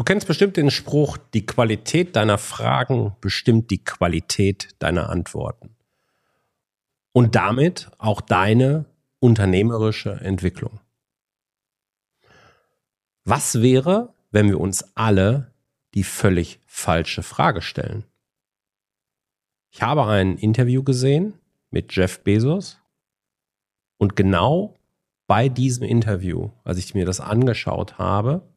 Du kennst bestimmt den Spruch, die Qualität deiner Fragen bestimmt die Qualität deiner Antworten. Und damit auch deine unternehmerische Entwicklung. Was wäre, wenn wir uns alle die völlig falsche Frage stellen? Ich habe ein Interview gesehen mit Jeff Bezos und genau bei diesem Interview, als ich mir das angeschaut habe,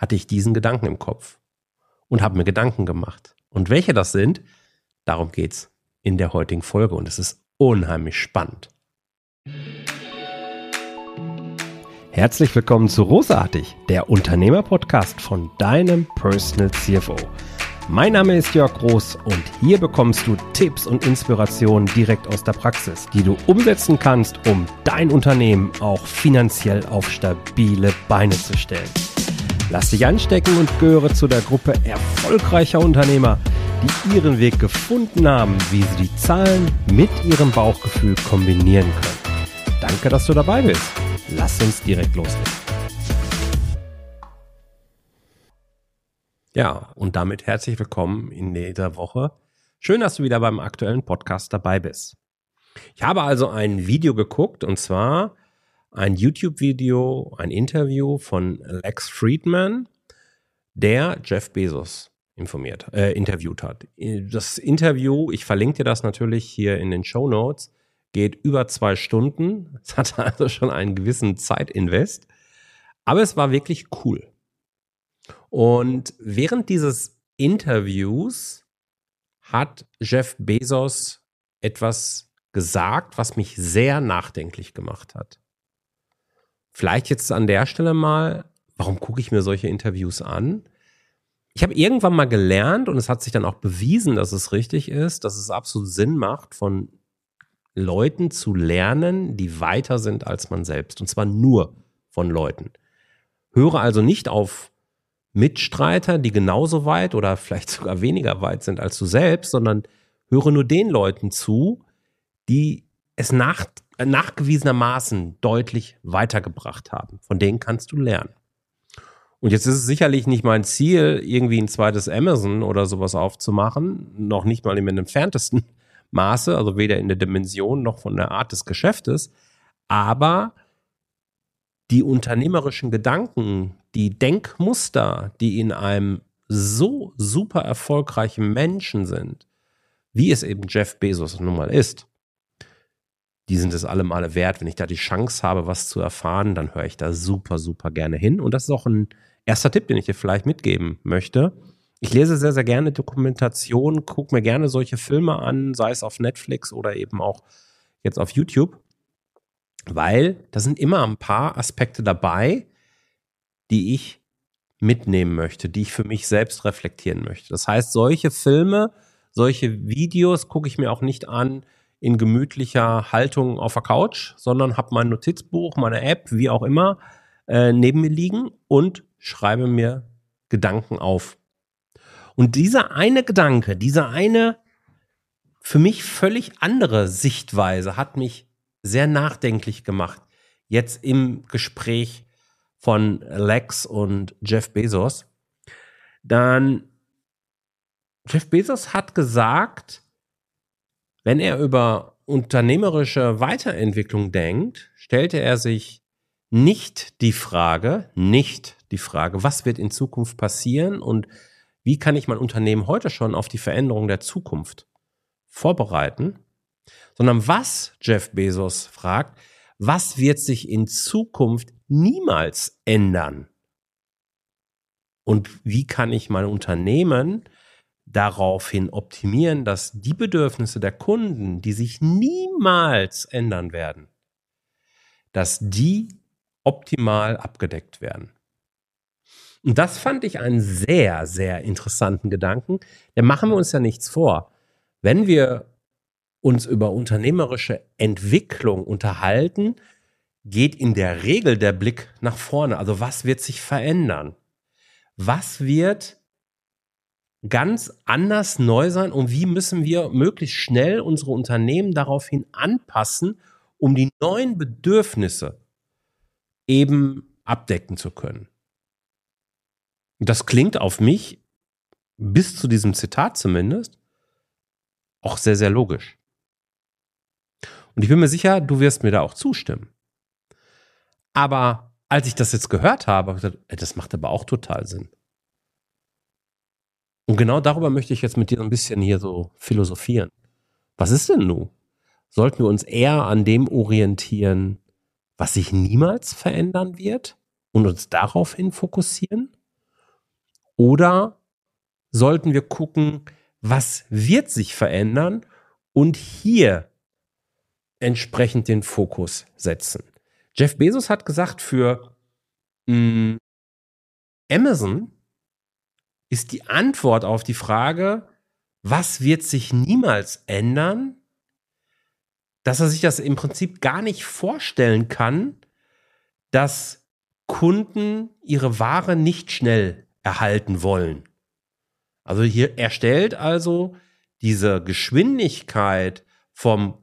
hatte ich diesen Gedanken im Kopf und habe mir Gedanken gemacht. Und welche das sind, darum geht's in der heutigen Folge und es ist unheimlich spannend. Herzlich willkommen zu Rosartig, der Unternehmer-Podcast von deinem Personal CFO. Mein Name ist Jörg Groß und hier bekommst du Tipps und Inspirationen direkt aus der Praxis, die du umsetzen kannst, um dein Unternehmen auch finanziell auf stabile Beine zu stellen. Lass dich anstecken und gehöre zu der Gruppe erfolgreicher Unternehmer, die ihren Weg gefunden haben, wie sie die Zahlen mit ihrem Bauchgefühl kombinieren können. Danke, dass du dabei bist. Lass uns direkt loslegen. Ja, und damit herzlich willkommen in dieser Woche. Schön, dass du wieder beim aktuellen Podcast dabei bist. Ich habe also ein Video geguckt und zwar ein YouTube-Video, ein Interview von Lex Friedman, der Jeff Bezos informiert, äh, interviewt hat. Das Interview, ich verlinke dir das natürlich hier in den Show Notes, geht über zwei Stunden. Es hat also schon einen gewissen Zeitinvest. Aber es war wirklich cool. Und während dieses Interviews hat Jeff Bezos etwas gesagt, was mich sehr nachdenklich gemacht hat. Vielleicht jetzt an der Stelle mal, warum gucke ich mir solche Interviews an? Ich habe irgendwann mal gelernt und es hat sich dann auch bewiesen, dass es richtig ist, dass es absolut Sinn macht, von Leuten zu lernen, die weiter sind als man selbst. Und zwar nur von Leuten. Höre also nicht auf Mitstreiter, die genauso weit oder vielleicht sogar weniger weit sind als du selbst, sondern höre nur den Leuten zu, die es nach nachgewiesenermaßen deutlich weitergebracht haben. Von denen kannst du lernen. Und jetzt ist es sicherlich nicht mein Ziel, irgendwie ein zweites Amazon oder sowas aufzumachen, noch nicht mal im entferntesten Maße, also weder in der Dimension noch von der Art des Geschäftes, aber die unternehmerischen Gedanken, die Denkmuster, die in einem so super erfolgreichen Menschen sind, wie es eben Jeff Bezos nun mal ist, die sind es alle wert. Wenn ich da die Chance habe, was zu erfahren, dann höre ich da super, super gerne hin. Und das ist auch ein erster Tipp, den ich dir vielleicht mitgeben möchte. Ich lese sehr, sehr gerne Dokumentationen, gucke mir gerne solche Filme an, sei es auf Netflix oder eben auch jetzt auf YouTube, weil da sind immer ein paar Aspekte dabei, die ich mitnehmen möchte, die ich für mich selbst reflektieren möchte. Das heißt, solche Filme, solche Videos gucke ich mir auch nicht an, in gemütlicher Haltung auf der Couch, sondern habe mein Notizbuch, meine App, wie auch immer, äh, neben mir liegen und schreibe mir Gedanken auf. Und dieser eine Gedanke, dieser eine für mich völlig andere Sichtweise hat mich sehr nachdenklich gemacht. Jetzt im Gespräch von Lex und Jeff Bezos. Dann Jeff Bezos hat gesagt, wenn er über unternehmerische Weiterentwicklung denkt, stellte er sich nicht die Frage, nicht die Frage, was wird in Zukunft passieren und wie kann ich mein Unternehmen heute schon auf die Veränderung der Zukunft vorbereiten, sondern was Jeff Bezos fragt, was wird sich in Zukunft niemals ändern? Und wie kann ich mein Unternehmen daraufhin optimieren, dass die Bedürfnisse der Kunden, die sich niemals ändern werden, dass die optimal abgedeckt werden. Und das fand ich einen sehr, sehr interessanten Gedanken. Denn machen wir uns ja nichts vor. Wenn wir uns über unternehmerische Entwicklung unterhalten, geht in der Regel der Blick nach vorne. Also was wird sich verändern? Was wird ganz anders neu sein und wie müssen wir möglichst schnell unsere Unternehmen daraufhin anpassen, um die neuen Bedürfnisse eben abdecken zu können. Das klingt auf mich, bis zu diesem Zitat zumindest, auch sehr, sehr logisch. Und ich bin mir sicher, du wirst mir da auch zustimmen. Aber als ich das jetzt gehört habe, habe ich gesagt, das macht aber auch total Sinn. Und genau darüber möchte ich jetzt mit dir ein bisschen hier so philosophieren. Was ist denn nun? Sollten wir uns eher an dem orientieren, was sich niemals verändern wird und uns daraufhin fokussieren? Oder sollten wir gucken, was wird sich verändern und hier entsprechend den Fokus setzen? Jeff Bezos hat gesagt, für mh, mm, Amazon ist die Antwort auf die Frage, was wird sich niemals ändern, dass er sich das im Prinzip gar nicht vorstellen kann, dass Kunden ihre Ware nicht schnell erhalten wollen. Also hier erstellt also diese Geschwindigkeit vom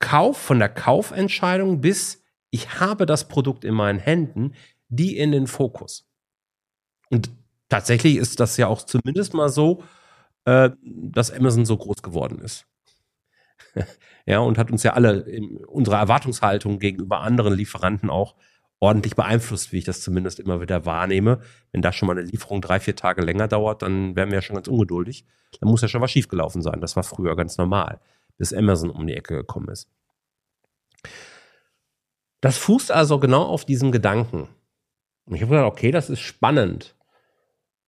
Kauf, von der Kaufentscheidung bis ich habe das Produkt in meinen Händen, die in den Fokus. Und tatsächlich ist das ja auch zumindest mal so, äh, dass Amazon so groß geworden ist. ja, und hat uns ja alle in unserer Erwartungshaltung gegenüber anderen Lieferanten auch ordentlich beeinflusst, wie ich das zumindest immer wieder wahrnehme. Wenn da schon mal eine Lieferung drei, vier Tage länger dauert, dann wären wir ja schon ganz ungeduldig. Dann muss ja schon was schiefgelaufen sein. Das war früher ganz normal, bis Amazon um die Ecke gekommen ist. Das fußt also genau auf diesem Gedanken. Und ich habe gedacht, okay, das ist spannend.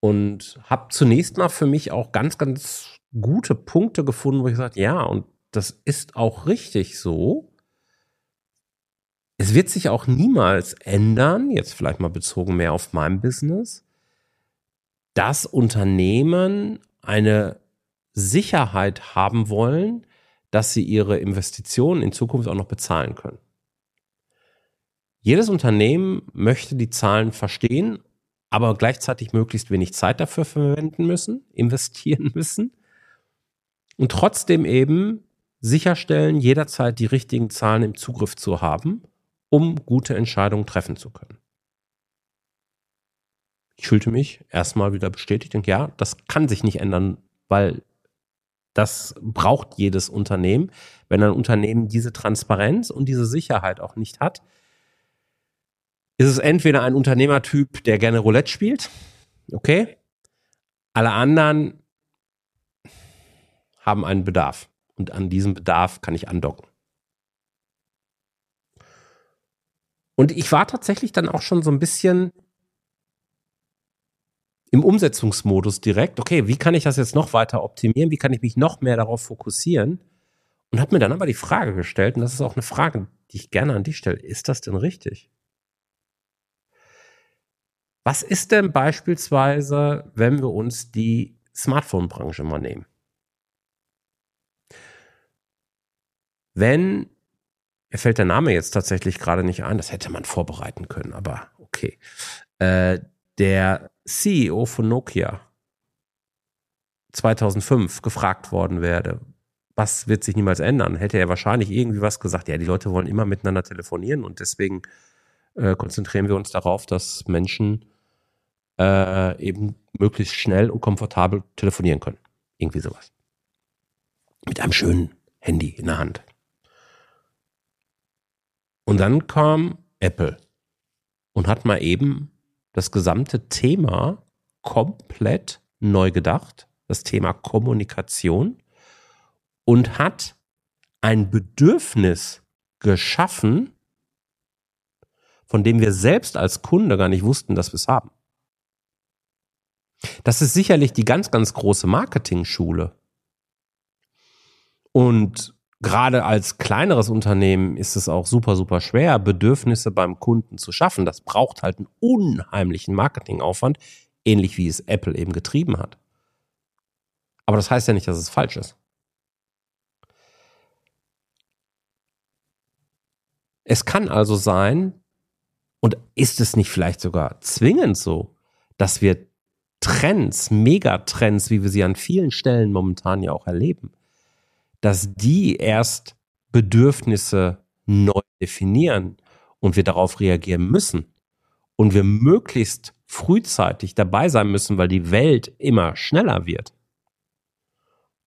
Und habe zunächst mal für mich auch ganz, ganz gute Punkte gefunden, wo ich gesagt ja, und das ist auch richtig so. Es wird sich auch niemals ändern, jetzt vielleicht mal bezogen mehr auf mein Business, dass Unternehmen eine Sicherheit haben wollen, dass sie ihre Investitionen in Zukunft auch noch bezahlen können. Jedes Unternehmen möchte die Zahlen verstehen, aber gleichzeitig möglichst wenig Zeit dafür verwenden müssen, investieren müssen und trotzdem eben sicherstellen, jederzeit die richtigen Zahlen im Zugriff zu haben um gute Entscheidungen treffen zu können. Ich fühlte mich erstmal wieder bestätigt und ja, das kann sich nicht ändern, weil das braucht jedes Unternehmen. Wenn ein Unternehmen diese Transparenz und diese Sicherheit auch nicht hat, ist es entweder ein Unternehmertyp, der gerne Roulette spielt, okay, alle anderen haben einen Bedarf und an diesem Bedarf kann ich andocken. Und ich war tatsächlich dann auch schon so ein bisschen im Umsetzungsmodus direkt. Okay, wie kann ich das jetzt noch weiter optimieren? Wie kann ich mich noch mehr darauf fokussieren? Und habe mir dann aber die Frage gestellt, und das ist auch eine Frage, die ich gerne an dich stelle, ist das denn richtig? Was ist denn beispielsweise, wenn wir uns die Smartphone-Branche mal nehmen? Wenn mir fällt der Name jetzt tatsächlich gerade nicht ein, das hätte man vorbereiten können, aber okay. Äh, der CEO von Nokia 2005 gefragt worden werde, was wird sich niemals ändern, hätte er wahrscheinlich irgendwie was gesagt. Ja, die Leute wollen immer miteinander telefonieren und deswegen äh, konzentrieren wir uns darauf, dass Menschen äh, eben möglichst schnell und komfortabel telefonieren können. Irgendwie sowas. Mit einem schönen Handy in der Hand. Und dann kam Apple und hat mal eben das gesamte Thema komplett neu gedacht, das Thema Kommunikation und hat ein Bedürfnis geschaffen, von dem wir selbst als Kunde gar nicht wussten, dass wir es haben. Das ist sicherlich die ganz, ganz große Marketing-Schule. Und gerade als kleineres Unternehmen ist es auch super, super schwer, Bedürfnisse beim Kunden zu schaffen. Das braucht halt einen unheimlichen Marketingaufwand, ähnlich wie es Apple eben getrieben hat. Aber das heißt ja nicht, dass es falsch ist. Es kann also sein, und ist es nicht vielleicht sogar zwingend so, dass wir Trends, Megatrends, wie wir sie an vielen Stellen momentan ja auch erleben, dass die erst Bedürfnisse neu definieren und wir darauf reagieren müssen und wir möglichst frühzeitig dabei sein müssen, weil die Welt immer schneller wird.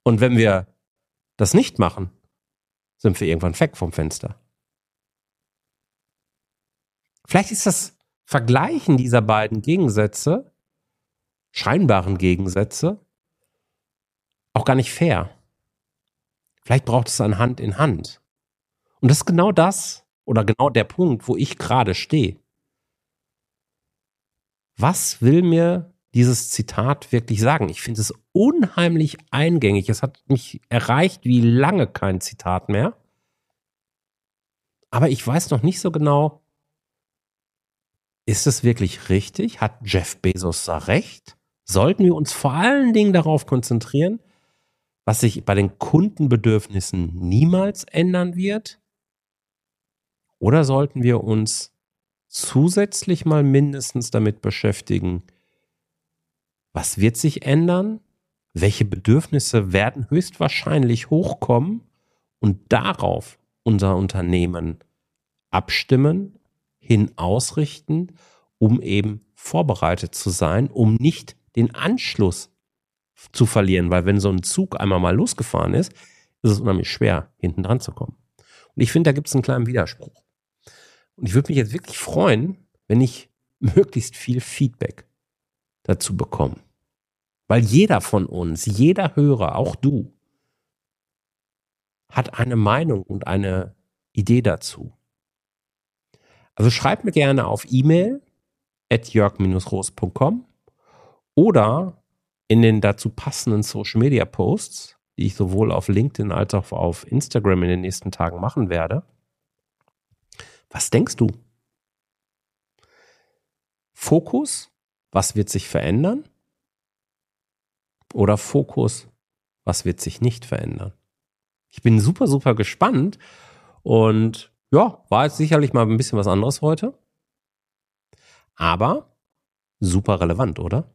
Und wenn wir das nicht machen, sind wir irgendwann weg vom Fenster. Vielleicht ist das Vergleichen dieser beiden Gegensätze, scheinbaren Gegensätze, auch gar nicht fair. Vielleicht braucht es ein Hand in Hand. Und das ist genau das oder genau der Punkt, wo ich gerade stehe. Was will mir dieses Zitat wirklich sagen? Ich finde es unheimlich eingängig. Es hat mich erreicht wie lange kein Zitat mehr. Aber ich weiß noch nicht so genau, ist es wirklich richtig? Hat Jeff Bezos da recht? Sollten wir uns vor allen Dingen darauf konzentrieren, was sich bei den Kundenbedürfnissen niemals ändern wird? Oder sollten wir uns zusätzlich mal mindestens damit beschäftigen, was wird sich ändern? Welche Bedürfnisse werden höchstwahrscheinlich hochkommen und darauf unser Unternehmen abstimmen, hin ausrichten, um eben vorbereitet zu sein, um nicht den Anschluss zu verlieren, weil wenn so ein Zug einmal mal losgefahren ist, ist es unheimlich schwer, hinten dran zu kommen. Und ich finde, da gibt es einen kleinen Widerspruch. Und ich würde mich jetzt wirklich freuen, wenn ich möglichst viel Feedback dazu bekomme. Weil jeder von uns, jeder Hörer, auch du, hat eine Meinung und eine Idee dazu. Also schreib mir gerne auf E-Mail at jörg-roos.com oder in den dazu passenden Social Media Posts, die ich sowohl auf LinkedIn als auch auf Instagram in den nächsten Tagen machen werde. Was denkst du? Fokus, was wird sich verändern? Oder Fokus, was wird sich nicht verändern? Ich bin super, super gespannt und ja, war jetzt sicherlich mal ein bisschen was anderes heute. Aber super relevant, oder?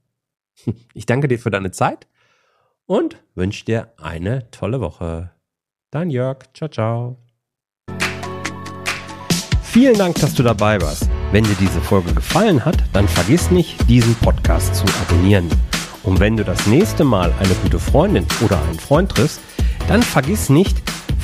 Ich danke dir für deine Zeit und wünsche dir eine tolle Woche. Dein Jörg. Ciao, ciao. Vielen Dank, dass du dabei warst. Wenn dir diese Folge gefallen hat, dann vergiss nicht, diesen Podcast zu abonnieren. Und wenn du das nächste Mal eine gute Freundin oder einen Freund triffst, dann vergiss nicht,